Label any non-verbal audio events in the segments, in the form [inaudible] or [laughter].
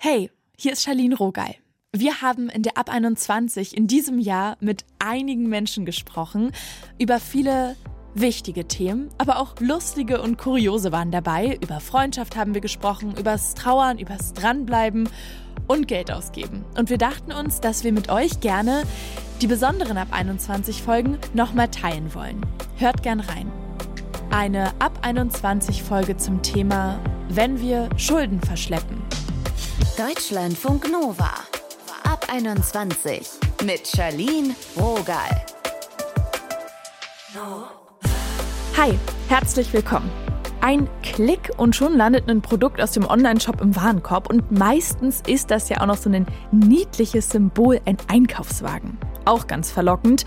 Hey, hier ist Charlene Rogal. Wir haben in der Ab 21 in diesem Jahr mit einigen Menschen gesprochen über viele wichtige Themen, aber auch lustige und kuriose waren dabei. Über Freundschaft haben wir gesprochen, übers Trauern, übers Dranbleiben und Geld ausgeben. Und wir dachten uns, dass wir mit euch gerne die besonderen Ab 21 Folgen nochmal teilen wollen. Hört gern rein. Eine Ab 21 Folge zum Thema, wenn wir Schulden verschleppen. Deutschlandfunk Nova. Ab 21 mit Charlene Rogal. Hi, herzlich willkommen. Ein Klick und schon landet ein Produkt aus dem Onlineshop im Warenkorb und meistens ist das ja auch noch so ein niedliches Symbol, ein Einkaufswagen. Auch ganz verlockend.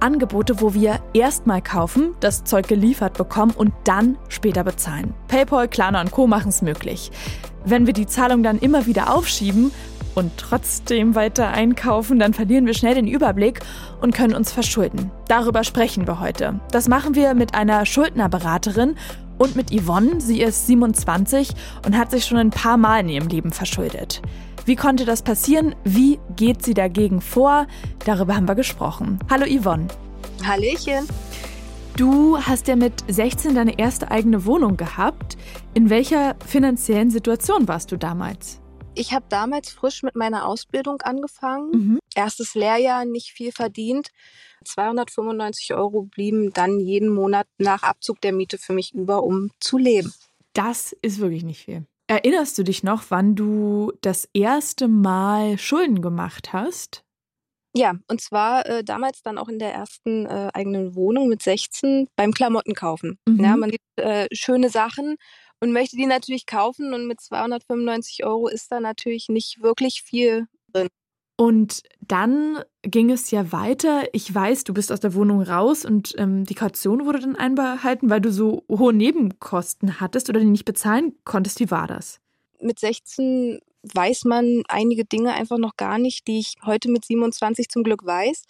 Angebote, wo wir erstmal kaufen, das Zeug geliefert bekommen und dann später bezahlen. PayPal, Klarna und Co. machen es möglich. Wenn wir die Zahlung dann immer wieder aufschieben und trotzdem weiter einkaufen, dann verlieren wir schnell den Überblick und können uns verschulden. Darüber sprechen wir heute. Das machen wir mit einer Schuldnerberaterin und mit Yvonne. Sie ist 27 und hat sich schon ein paar Mal in ihrem Leben verschuldet. Wie konnte das passieren? Wie geht sie dagegen vor? Darüber haben wir gesprochen. Hallo Yvonne. Hallöchen. Du hast ja mit 16 deine erste eigene Wohnung gehabt. In welcher finanziellen Situation warst du damals? Ich habe damals frisch mit meiner Ausbildung angefangen. Mhm. Erstes Lehrjahr, nicht viel verdient. 295 Euro blieben dann jeden Monat nach Abzug der Miete für mich über, um zu leben. Das ist wirklich nicht viel. Erinnerst du dich noch, wann du das erste Mal Schulden gemacht hast? Ja, und zwar äh, damals dann auch in der ersten äh, eigenen Wohnung mit 16 beim Klamottenkaufen. Mhm. Ja, man sieht äh, schöne Sachen und möchte die natürlich kaufen und mit 295 Euro ist da natürlich nicht wirklich viel drin. Und dann ging es ja weiter. Ich weiß, du bist aus der Wohnung raus und ähm, die Kaution wurde dann einbehalten, weil du so hohe Nebenkosten hattest oder die nicht bezahlen konntest. Wie war das? Mit 16 weiß man einige Dinge einfach noch gar nicht, die ich heute mit 27 zum Glück weiß.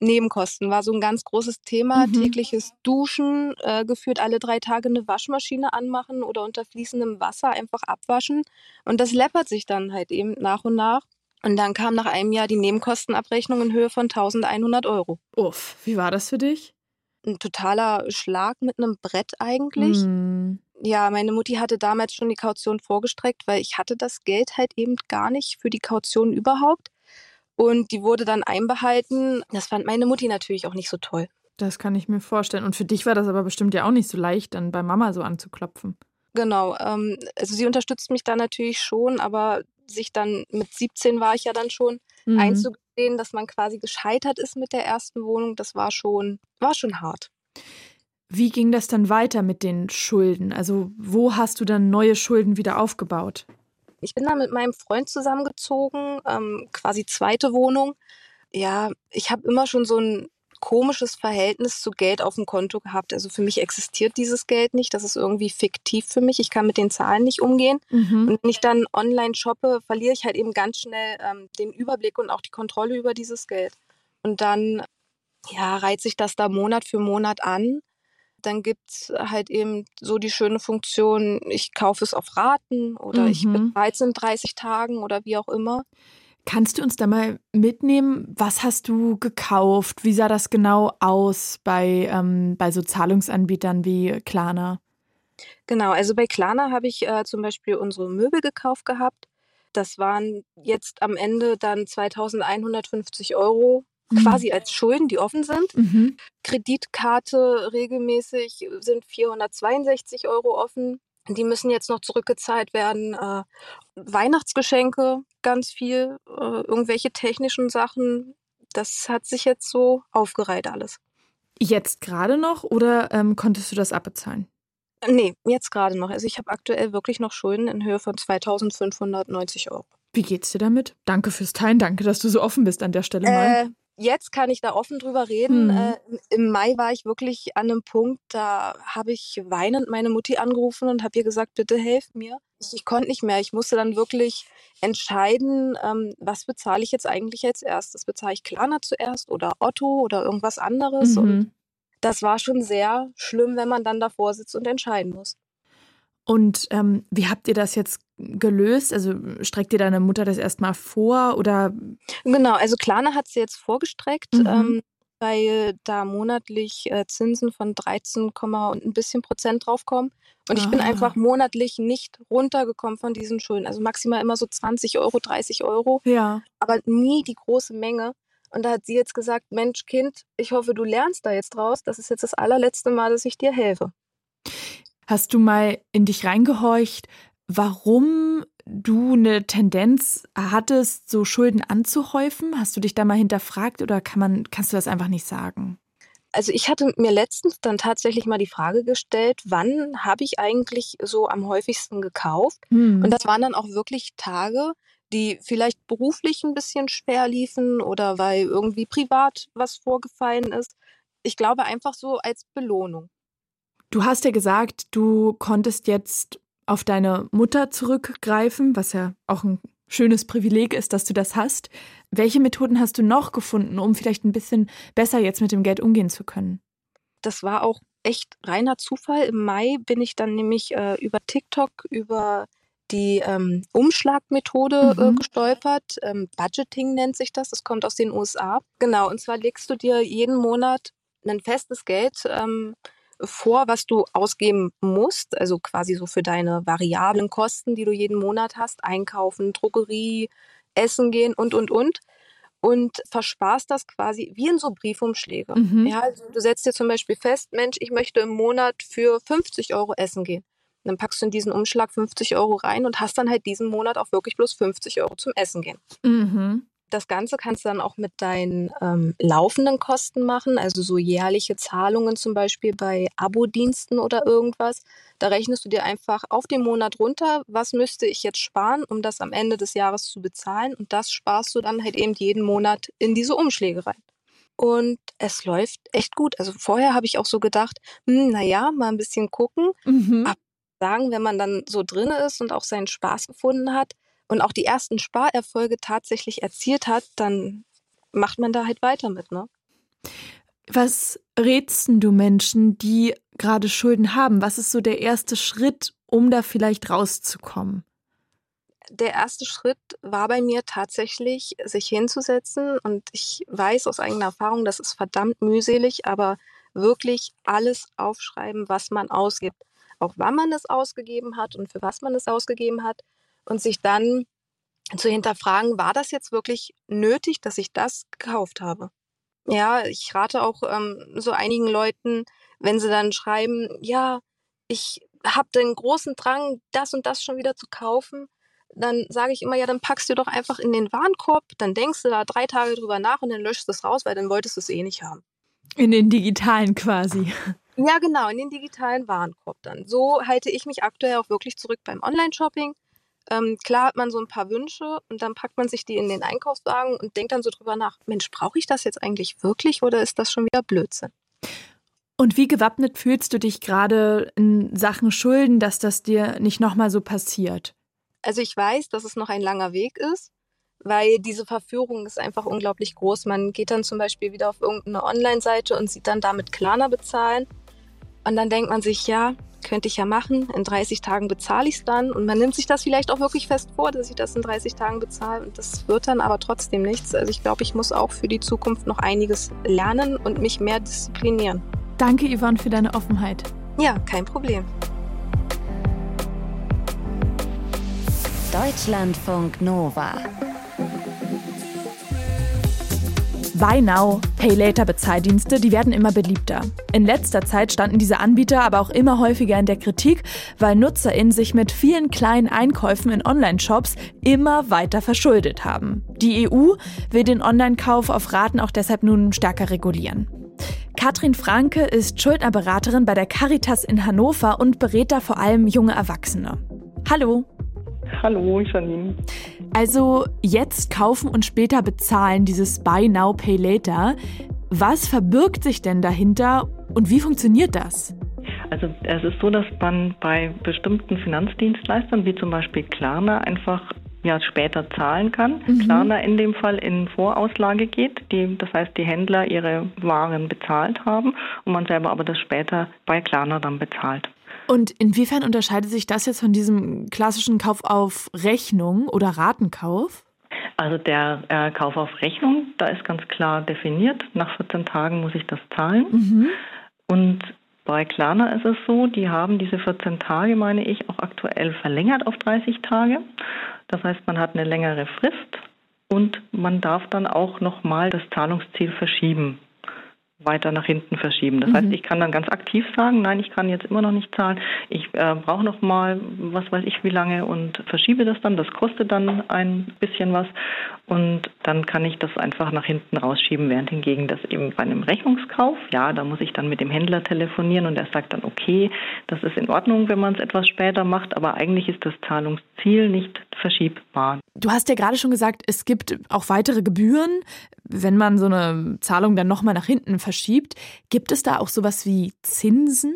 Nebenkosten war so ein ganz großes Thema. Mhm. Tägliches Duschen, äh, geführt alle drei Tage eine Waschmaschine anmachen oder unter fließendem Wasser einfach abwaschen. Und das läppert sich dann halt eben nach und nach. Und dann kam nach einem Jahr die Nebenkostenabrechnung in Höhe von 1100 Euro. Uff, wie war das für dich? Ein totaler Schlag mit einem Brett eigentlich. Mhm ja, meine Mutti hatte damals schon die Kaution vorgestreckt, weil ich hatte das Geld halt eben gar nicht für die Kaution überhaupt. Und die wurde dann einbehalten. Das fand meine Mutti natürlich auch nicht so toll. Das kann ich mir vorstellen. Und für dich war das aber bestimmt ja auch nicht so leicht, dann bei Mama so anzuklopfen. Genau. Ähm, also sie unterstützt mich da natürlich schon, aber sich dann mit 17 war ich ja dann schon mhm. einzugestehen, dass man quasi gescheitert ist mit der ersten Wohnung, das war schon, war schon hart. Wie ging das dann weiter mit den Schulden? Also wo hast du dann neue Schulden wieder aufgebaut? Ich bin dann mit meinem Freund zusammengezogen, ähm, quasi zweite Wohnung. Ja, ich habe immer schon so ein komisches Verhältnis zu Geld auf dem Konto gehabt. Also für mich existiert dieses Geld nicht. Das ist irgendwie fiktiv für mich. Ich kann mit den Zahlen nicht umgehen. Mhm. Und wenn ich dann online shoppe, verliere ich halt eben ganz schnell ähm, den Überblick und auch die Kontrolle über dieses Geld. Und dann ja, reiht sich das da Monat für Monat an. Dann gibt es halt eben so die schöne Funktion, ich kaufe es auf Raten oder mhm. ich bezahle es in 30 Tagen oder wie auch immer. Kannst du uns da mal mitnehmen? Was hast du gekauft? Wie sah das genau aus bei, ähm, bei so Zahlungsanbietern wie Klarna? Genau, also bei Klarna habe ich äh, zum Beispiel unsere Möbel gekauft gehabt. Das waren jetzt am Ende dann 2150 Euro mhm. quasi als Schulden, die offen sind. Mhm. Kreditkarte regelmäßig sind 462 Euro offen. Die müssen jetzt noch zurückgezahlt werden. Äh, Weihnachtsgeschenke, ganz viel, äh, irgendwelche technischen Sachen. Das hat sich jetzt so aufgereiht alles. Jetzt gerade noch oder ähm, konntest du das abbezahlen? Nee, jetzt gerade noch. Also ich habe aktuell wirklich noch Schulden in Höhe von 2590 Euro. Wie geht's dir damit? Danke fürs Teilen, danke, dass du so offen bist an der Stelle mal. Jetzt kann ich da offen drüber reden. Mhm. Äh, Im Mai war ich wirklich an einem Punkt, da habe ich weinend meine Mutti angerufen und habe ihr gesagt, bitte helf mir. Ich, ich konnte nicht mehr. Ich musste dann wirklich entscheiden, ähm, was bezahle ich jetzt eigentlich als erstes? Bezahle ich Klarna zuerst oder Otto oder irgendwas anderes? Mhm. Und das war schon sehr schlimm, wenn man dann davor sitzt und entscheiden muss. Und ähm, wie habt ihr das jetzt gelöst? Also streckt dir deine Mutter das erstmal vor oder? Genau, also Klarna hat sie jetzt vorgestreckt. Mhm. Ähm, weil da monatlich äh, Zinsen von 13, und ein bisschen Prozent draufkommen. Und ich ah. bin einfach monatlich nicht runtergekommen von diesen Schulden. Also maximal immer so 20 Euro, 30 Euro. Ja. Aber nie die große Menge. Und da hat sie jetzt gesagt, Mensch, Kind, ich hoffe, du lernst da jetzt draus. Das ist jetzt das allerletzte Mal, dass ich dir helfe. Hast du mal in dich reingehorcht, warum du eine Tendenz hattest, so Schulden anzuhäufen? Hast du dich da mal hinterfragt oder kann man, kannst du das einfach nicht sagen? Also ich hatte mir letztens dann tatsächlich mal die Frage gestellt, wann habe ich eigentlich so am häufigsten gekauft? Hm. Und das waren dann auch wirklich Tage, die vielleicht beruflich ein bisschen schwer liefen oder weil irgendwie privat was vorgefallen ist. Ich glaube einfach so als Belohnung. Du hast ja gesagt, du konntest jetzt auf deine Mutter zurückgreifen, was ja auch ein schönes Privileg ist, dass du das hast. Welche Methoden hast du noch gefunden, um vielleicht ein bisschen besser jetzt mit dem Geld umgehen zu können? Das war auch echt reiner Zufall. Im Mai bin ich dann nämlich äh, über TikTok über die ähm, Umschlagmethode äh, mhm. äh, gestolpert. Ähm, Budgeting nennt sich das. Das kommt aus den USA. Genau. Und zwar legst du dir jeden Monat ein festes Geld ähm, vor, was du ausgeben musst, also quasi so für deine variablen Kosten, die du jeden Monat hast, einkaufen, Drogerie, essen gehen und, und, und. Und versparst das quasi wie in so Briefumschläge. Mhm. Ja, also du setzt dir zum Beispiel fest, Mensch, ich möchte im Monat für 50 Euro essen gehen. Und dann packst du in diesen Umschlag 50 Euro rein und hast dann halt diesen Monat auch wirklich bloß 50 Euro zum Essen gehen. Mhm. Das Ganze kannst du dann auch mit deinen ähm, laufenden Kosten machen, also so jährliche Zahlungen zum Beispiel bei Abo-Diensten oder irgendwas. Da rechnest du dir einfach auf den Monat runter, was müsste ich jetzt sparen, um das am Ende des Jahres zu bezahlen. Und das sparst du dann halt eben jeden Monat in diese Umschläge rein. Und es läuft echt gut. Also vorher habe ich auch so gedacht, hm, naja, mal ein bisschen gucken. Mhm. Aber sagen, wenn man dann so drin ist und auch seinen Spaß gefunden hat, und auch die ersten Sparerfolge tatsächlich erzielt hat, dann macht man da halt weiter mit, ne? Was rätst du Menschen, die gerade Schulden haben? Was ist so der erste Schritt, um da vielleicht rauszukommen? Der erste Schritt war bei mir tatsächlich, sich hinzusetzen. Und ich weiß aus eigener Erfahrung, das ist verdammt mühselig, aber wirklich alles aufschreiben, was man ausgibt. Auch wann man es ausgegeben hat und für was man es ausgegeben hat und sich dann zu hinterfragen, war das jetzt wirklich nötig, dass ich das gekauft habe? Ja, ich rate auch ähm, so einigen Leuten, wenn sie dann schreiben, ja, ich habe den großen Drang, das und das schon wieder zu kaufen, dann sage ich immer, ja, dann packst du doch einfach in den Warenkorb, dann denkst du da drei Tage drüber nach und dann löschst du es raus, weil dann wolltest du es eh nicht haben. In den digitalen quasi. Ja, genau, in den digitalen Warenkorb dann. So halte ich mich aktuell auch wirklich zurück beim Online-Shopping. Ähm, klar hat man so ein paar Wünsche und dann packt man sich die in den Einkaufswagen und denkt dann so drüber nach, Mensch, brauche ich das jetzt eigentlich wirklich oder ist das schon wieder Blödsinn? Und wie gewappnet fühlst du dich gerade in Sachen Schulden, dass das dir nicht nochmal so passiert? Also ich weiß, dass es noch ein langer Weg ist, weil diese Verführung ist einfach unglaublich groß. Man geht dann zum Beispiel wieder auf irgendeine Online-Seite und sieht dann damit Klarna bezahlen. Und dann denkt man sich, ja, könnte ich ja machen. In 30 Tagen bezahle ich es dann. Und man nimmt sich das vielleicht auch wirklich fest vor, dass ich das in 30 Tagen bezahle. Und das wird dann aber trotzdem nichts. Also ich glaube, ich muss auch für die Zukunft noch einiges lernen und mich mehr disziplinieren. Danke, Yvonne, für deine Offenheit. Ja, kein Problem. Deutschlandfunk Nova. Buy Now, Pay Later Bezahldienste, die werden immer beliebter. In letzter Zeit standen diese Anbieter aber auch immer häufiger in der Kritik, weil NutzerInnen sich mit vielen kleinen Einkäufen in Online-Shops immer weiter verschuldet haben. Die EU will den Online-Kauf auf Raten auch deshalb nun stärker regulieren. Katrin Franke ist Schuldnerberaterin bei der Caritas in Hannover und berät da vor allem junge Erwachsene. Hallo. Hallo, Janine. Also jetzt kaufen und später bezahlen, dieses Buy Now, Pay Later. Was verbirgt sich denn dahinter und wie funktioniert das? Also es ist so, dass man bei bestimmten Finanzdienstleistern, wie zum Beispiel Klarna, einfach ja, später zahlen kann. Mhm. Klarna in dem Fall in Vorauslage geht, die, das heißt die Händler ihre Waren bezahlt haben und man selber aber das später bei Klarna dann bezahlt. Und inwiefern unterscheidet sich das jetzt von diesem klassischen Kauf auf Rechnung oder Ratenkauf? Also der äh, Kauf auf Rechnung, da ist ganz klar definiert, nach 14 Tagen muss ich das zahlen. Mhm. Und bei Klarna ist es so, die haben diese 14 Tage, meine ich, auch aktuell verlängert auf 30 Tage. Das heißt, man hat eine längere Frist und man darf dann auch nochmal das Zahlungsziel verschieben weiter nach hinten verschieben. Das mhm. heißt, ich kann dann ganz aktiv sagen, nein, ich kann jetzt immer noch nicht zahlen. Ich äh, brauche noch mal, was weiß ich, wie lange und verschiebe das dann. Das kostet dann ein bisschen was und dann kann ich das einfach nach hinten rausschieben. Während hingegen das eben bei einem Rechnungskauf, ja, da muss ich dann mit dem Händler telefonieren und er sagt dann, okay, das ist in Ordnung, wenn man es etwas später macht, aber eigentlich ist das Zahlungsziel nicht verschiebbar. Du hast ja gerade schon gesagt, es gibt auch weitere Gebühren, wenn man so eine Zahlung dann nochmal nach hinten verschiebt. Gibt es da auch sowas wie Zinsen?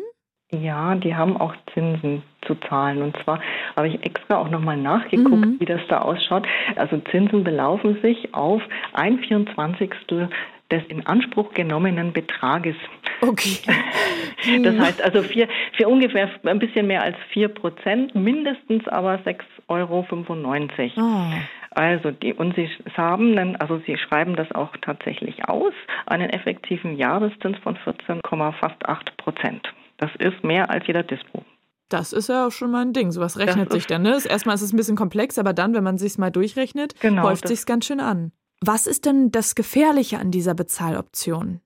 Ja, die haben auch Zinsen zu zahlen. Und zwar habe ich extra auch nochmal nachgeguckt, mhm. wie das da ausschaut. Also Zinsen belaufen sich auf ein Vierundzwanzigstel des in Anspruch genommenen Betrages. Okay. [laughs] Das heißt also für, für ungefähr ein bisschen mehr als vier Prozent, mindestens aber 6,95 Euro. Oh. Also die, und sie haben dann, also sie schreiben das auch tatsächlich aus, einen effektiven Jahreszins von 14,8 Prozent. Das ist mehr als jeder Dispo. Das ist ja auch schon mal ein Ding. Sowas rechnet sich dann. Ne? Erstmal ist es ein bisschen komplex, aber dann, wenn man sich mal durchrechnet, genau, häuft sich ganz schön an. Was ist denn das Gefährliche an dieser Bezahloption?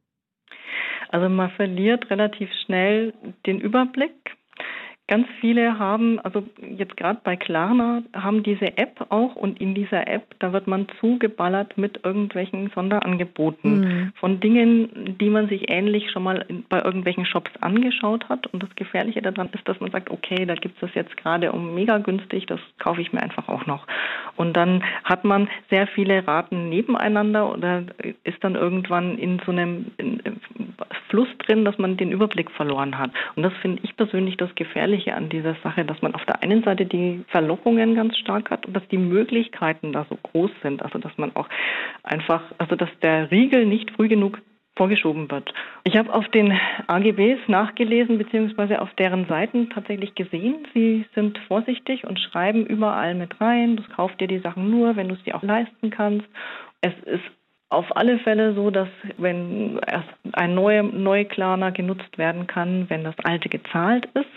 Also man verliert relativ schnell den Überblick Ganz viele haben, also jetzt gerade bei Klarna, haben diese App auch und in dieser App, da wird man zugeballert mit irgendwelchen Sonderangeboten mhm. von Dingen, die man sich ähnlich schon mal bei irgendwelchen Shops angeschaut hat. Und das Gefährliche daran ist, dass man sagt, okay, da gibt es das jetzt gerade um mega günstig, das kaufe ich mir einfach auch noch. Und dann hat man sehr viele Raten nebeneinander oder ist dann irgendwann in so einem Fluss drin, dass man den Überblick verloren hat. Und das finde ich persönlich das Gefährliche an dieser Sache, dass man auf der einen Seite die Verlockungen ganz stark hat und dass die Möglichkeiten da so groß sind. Also dass man auch einfach, also dass der Riegel nicht früh genug vorgeschoben wird. Ich habe auf den AGBs nachgelesen, beziehungsweise auf deren Seiten tatsächlich gesehen, sie sind vorsichtig und schreiben überall mit rein, du kaufst dir die Sachen nur, wenn du es dir auch leisten kannst. Es ist auf alle Fälle so, dass wenn erst ein neuer Neuklarner genutzt werden kann, wenn das alte gezahlt ist.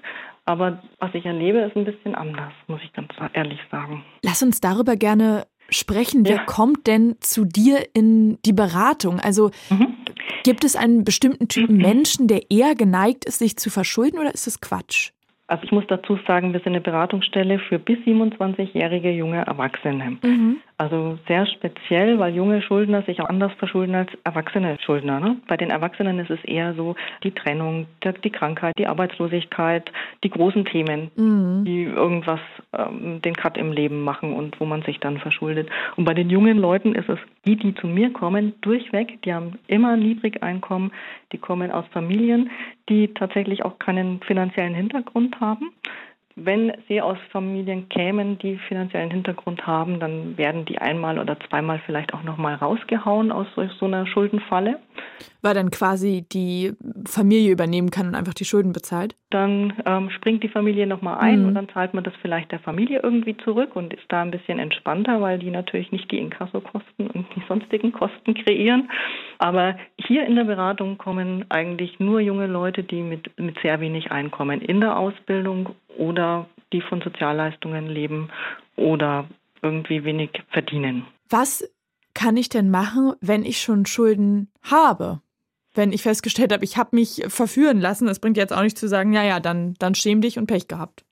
Aber was ich erlebe, ist ein bisschen anders, muss ich ganz ehrlich sagen. Lass uns darüber gerne sprechen. Ja. Wer kommt denn zu dir in die Beratung? Also mhm. gibt es einen bestimmten Typen mhm. [clears throat] Menschen, der eher geneigt ist, sich zu verschulden oder ist das Quatsch? Also ich muss dazu sagen, wir sind eine Beratungsstelle für bis 27-jährige junge Erwachsene. Mhm. Also sehr speziell, weil junge Schuldner sich auch anders verschulden als erwachsene Schuldner. Ne? Bei den Erwachsenen ist es eher so die Trennung, die Krankheit, die Arbeitslosigkeit, die großen Themen, mhm. die irgendwas ähm, den Cut im Leben machen und wo man sich dann verschuldet. Und bei den jungen Leuten ist es die, die zu mir kommen, durchweg, die haben immer Niedrigeinkommen, die kommen aus Familien, die tatsächlich auch keinen finanziellen Hintergrund haben wenn sie aus Familien kämen, die finanziellen Hintergrund haben, dann werden die einmal oder zweimal vielleicht auch nochmal rausgehauen aus so einer Schuldenfalle. Weil dann quasi die Familie übernehmen kann und einfach die Schulden bezahlt? Dann ähm, springt die Familie nochmal ein mhm. und dann zahlt man das vielleicht der Familie irgendwie zurück und ist da ein bisschen entspannter, weil die natürlich nicht die Inkassokosten und die sonstigen Kosten kreieren. Aber hier in der Beratung kommen eigentlich nur junge Leute, die mit, mit sehr wenig Einkommen in der Ausbildung oder die von Sozialleistungen leben oder irgendwie wenig verdienen. Was kann ich denn machen, wenn ich schon Schulden habe? Wenn ich festgestellt habe, ich habe mich verführen lassen, das bringt jetzt auch nicht zu sagen, ja, ja, dann, dann schäm dich und Pech gehabt.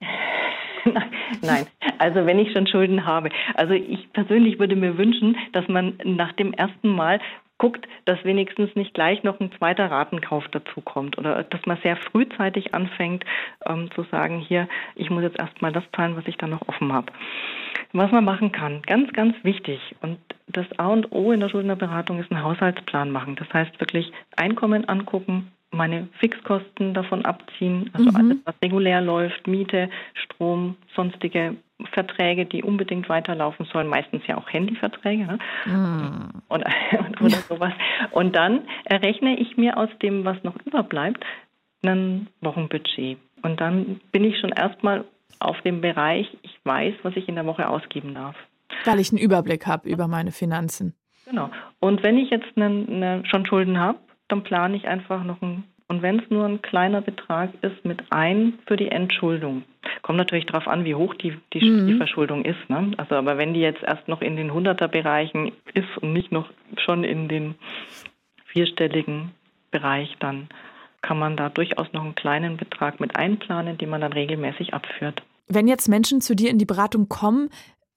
[laughs] Nein, also wenn ich schon Schulden habe. Also ich persönlich würde mir wünschen, dass man nach dem ersten Mal guckt, dass wenigstens nicht gleich noch ein zweiter Ratenkauf dazu kommt oder dass man sehr frühzeitig anfängt ähm, zu sagen, hier, ich muss jetzt erstmal das zahlen, was ich dann noch offen habe. Was man machen kann, ganz, ganz wichtig und das A und O in der Schuldnerberatung ist ein Haushaltsplan machen. Das heißt wirklich Einkommen angucken, meine Fixkosten davon abziehen, also mhm. alles, was regulär läuft, Miete, Strom, sonstige Verträge, die unbedingt weiterlaufen sollen, meistens ja auch Handyverträge ne? mm. und, [laughs] oder sowas. Und dann errechne ich mir aus dem, was noch überbleibt, ein Wochenbudget. Und dann bin ich schon erstmal auf dem Bereich, ich weiß, was ich in der Woche ausgeben darf. Weil ich einen Überblick habe über meine Finanzen. Genau. Und wenn ich jetzt eine, eine, schon Schulden habe, dann plane ich einfach noch ein, und wenn es nur ein kleiner Betrag ist, mit ein für die Entschuldung. Kommt natürlich darauf an, wie hoch die, die, mhm. die Verschuldung ist. Ne? Also, aber wenn die jetzt erst noch in den Hunderterbereichen ist und nicht noch schon in den vierstelligen Bereich, dann kann man da durchaus noch einen kleinen Betrag mit einplanen, den man dann regelmäßig abführt. Wenn jetzt Menschen zu dir in die Beratung kommen,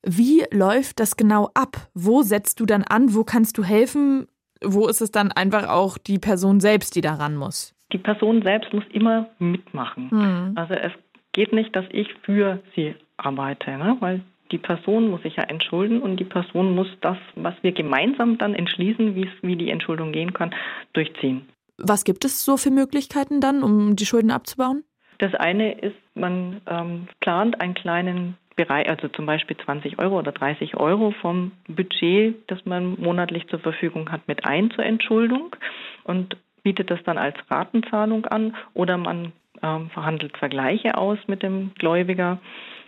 wie läuft das genau ab? Wo setzt du dann an? Wo kannst du helfen? Wo ist es dann einfach auch die Person selbst, die daran muss? Die Person selbst muss immer mitmachen. Mhm. Also es geht nicht, dass ich für sie arbeite, ne? weil die Person muss sich ja entschulden und die Person muss das, was wir gemeinsam dann entschließen, wie die Entschuldung gehen kann, durchziehen. Was gibt es so für Möglichkeiten dann, um die Schulden abzubauen? Das eine ist, man ähm, plant einen kleinen Bereich, also zum Beispiel 20 Euro oder 30 Euro vom Budget, das man monatlich zur Verfügung hat, mit ein zur Entschuldung und bietet das dann als Ratenzahlung an oder man ähm, verhandelt Vergleiche aus mit dem Gläubiger,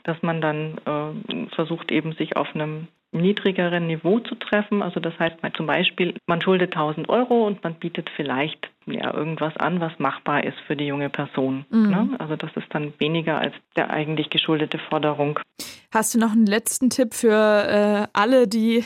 dass man dann äh, versucht eben sich auf einem niedrigeren Niveau zu treffen. Also das heißt zum Beispiel, man schuldet 1000 Euro und man bietet vielleicht ja, irgendwas an, was machbar ist für die junge Person. Mhm. Ne? Also das ist dann weniger als der eigentlich geschuldete Forderung. Hast du noch einen letzten Tipp für äh, alle, die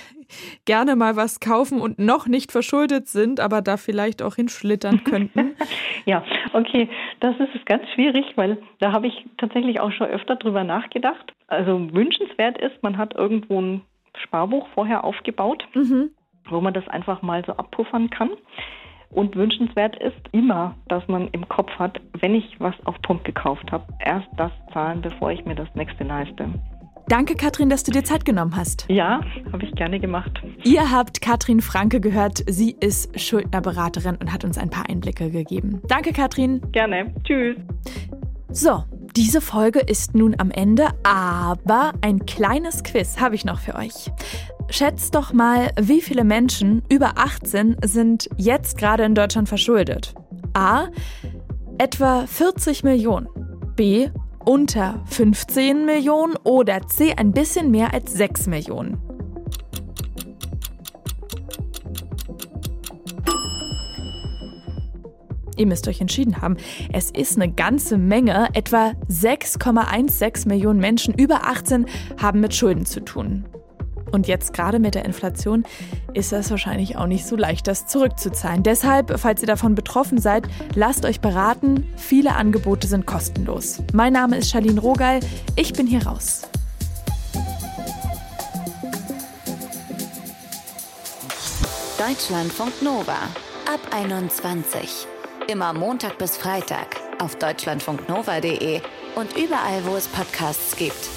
gerne mal was kaufen und noch nicht verschuldet sind, aber da vielleicht auch hinschlittern könnten? [laughs] ja, okay, das ist ganz schwierig, weil da habe ich tatsächlich auch schon öfter drüber nachgedacht. Also wünschenswert ist, man hat irgendwo ein Sparbuch vorher aufgebaut, mhm. wo man das einfach mal so abpuffern kann. Und wünschenswert ist immer, dass man im Kopf hat, wenn ich was auf Pump gekauft habe, erst das zahlen, bevor ich mir das nächste leiste. Danke, Katrin, dass du dir Zeit genommen hast. Ja, habe ich gerne gemacht. Ihr habt Katrin Franke gehört. Sie ist Schuldnerberaterin und hat uns ein paar Einblicke gegeben. Danke, Katrin. Gerne. Tschüss. So, diese Folge ist nun am Ende, aber ein kleines Quiz habe ich noch für euch. Schätzt doch mal, wie viele Menschen über 18 sind jetzt gerade in Deutschland verschuldet? A. Etwa 40 Millionen. B. Unter 15 Millionen oder C. Ein bisschen mehr als 6 Millionen. Ihr müsst euch entschieden haben. Es ist eine ganze Menge. Etwa 6,16 Millionen Menschen über 18 haben mit Schulden zu tun. Und jetzt gerade mit der Inflation ist das wahrscheinlich auch nicht so leicht, das zurückzuzahlen. Deshalb, falls ihr davon betroffen seid, lasst euch beraten. Viele Angebote sind kostenlos. Mein Name ist Charlene Rogal. Ich bin hier raus. Deutschlandfunk Nova ab 21. Immer Montag bis Freitag auf deutschlandfunknova.de und überall, wo es Podcasts gibt.